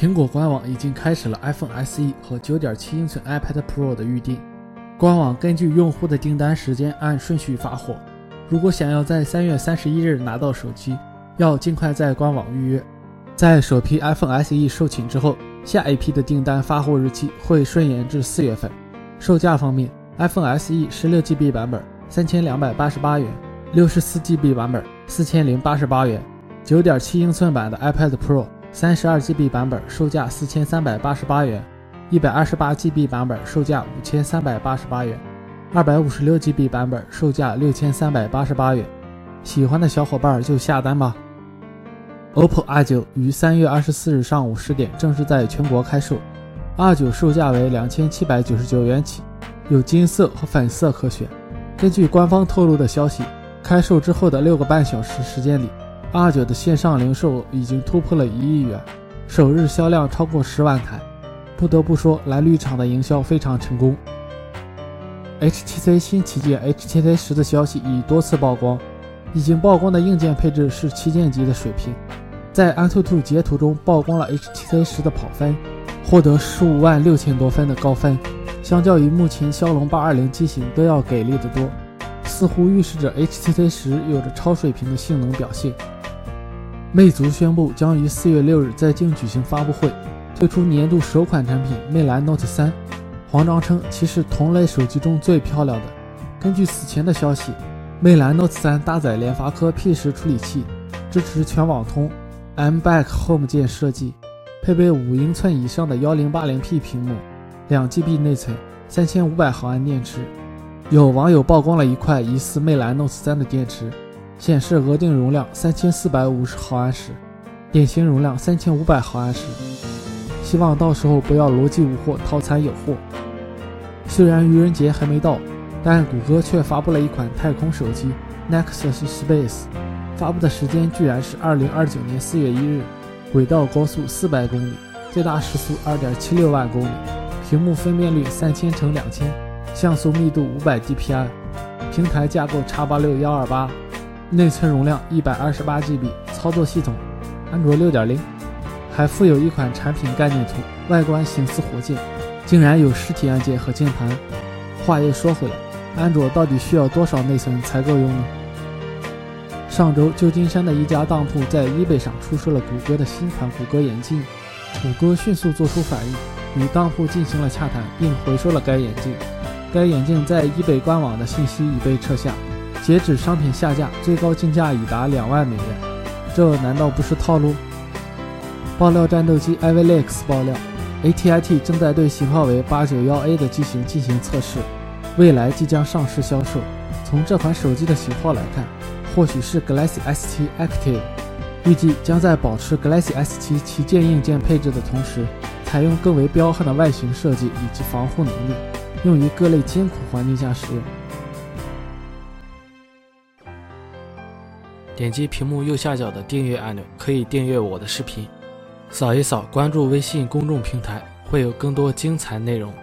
苹果官网已经开始了 iPhone SE 和9.7英寸 iPad Pro 的预订，官网根据用户的订单时间按顺序发货。如果想要在三月三十一日拿到手机，要尽快在官网预约。在首批 iPhone SE 售罄之后，下一批的订单发货日期会顺延至四月份。售价方面，iPhone SE 16GB 版本三千两百八十八元六十四 GB 版本四千零八十八元，9.7英寸版的 iPad Pro。三十二 GB 版本售价四千三百八十八元，一百二十八 GB 版本售价五千三百八十八元，二百五十六 GB 版本售价六千三百八十八元。喜欢的小伙伴就下单吧。OPPO R9 于三月二十四日上午十点正式在全国开售，R9 售价为两千七百九十九元起，有金色和粉色可选。根据官方透露的消息，开售之后的六个半小时时间里。R9 的线上零售已经突破了一亿元，首日销量超过十万台。不得不说，蓝绿厂的营销非常成功。HTC 新旗舰 HTC 十的消息已多次曝光，已经曝光的硬件配置是旗舰级的水平。在安兔兔截图中曝光了 HTC 十的跑分，获得十五万六千多分的高分，相较于目前骁龙八二零机型都要给力得多，似乎预示着 HTC 十有着超水平的性能表现。魅族宣布将于四月六日在京举行发布会，推出年度首款产品魅蓝 Note 三。黄章称其是同类手机中最漂亮的。根据此前的消息，魅蓝 Note 三搭载联发科 P 十处理器，支持全网通，M Back Home 键设计，配备五英寸以上的幺零八零 P 屏幕，两 GB 内存，三千五百毫安电池。有网友曝光了一块疑似魅蓝 Note 三的电池。显示额定容量三千四百五十毫安时，典型容量三千五百毫安时。希望到时候不要逻辑无货，套餐有货。虽然愚人节还没到，但谷歌却发布了一款太空手机 Nexus Space，发布的时间居然是二零二九年四月一日，轨道高速四百公里，最大时速二点七六万公里，屏幕分辨率三千乘两千，像素密度五百 dpi，平台架构叉八六幺二八。内存容量一百二十八 GB，操作系统安卓六点零，还附有一款产品概念图，外观形似火箭，竟然有实体按键和键盘。话又说回来，安卓到底需要多少内存才够用呢？上周，旧金山的一家当铺在 eBay 上出售了谷歌的新款谷歌眼镜，谷歌迅速做出反应，与当铺进行了洽谈，并回收了该眼镜。该眼镜在 eBay 官网的信息已被撤下。截止商品下架，最高竞价已达两万美元，这难道不是套路？爆料战斗机 Avilex 爆料，ATIT 正在对型号为八九幺 A 的机型进行测试，未来即将上市销售。从这款手机的型号来看，或许是 Galaxy S7 Active，预计将在保持 Galaxy S7 旗舰硬件配置的同时，采用更为彪悍的外形设计以及防护能力，用于各类艰苦环境下使用。点击屏幕右下角的订阅按钮，可以订阅我的视频。扫一扫，关注微信公众平台，会有更多精彩内容。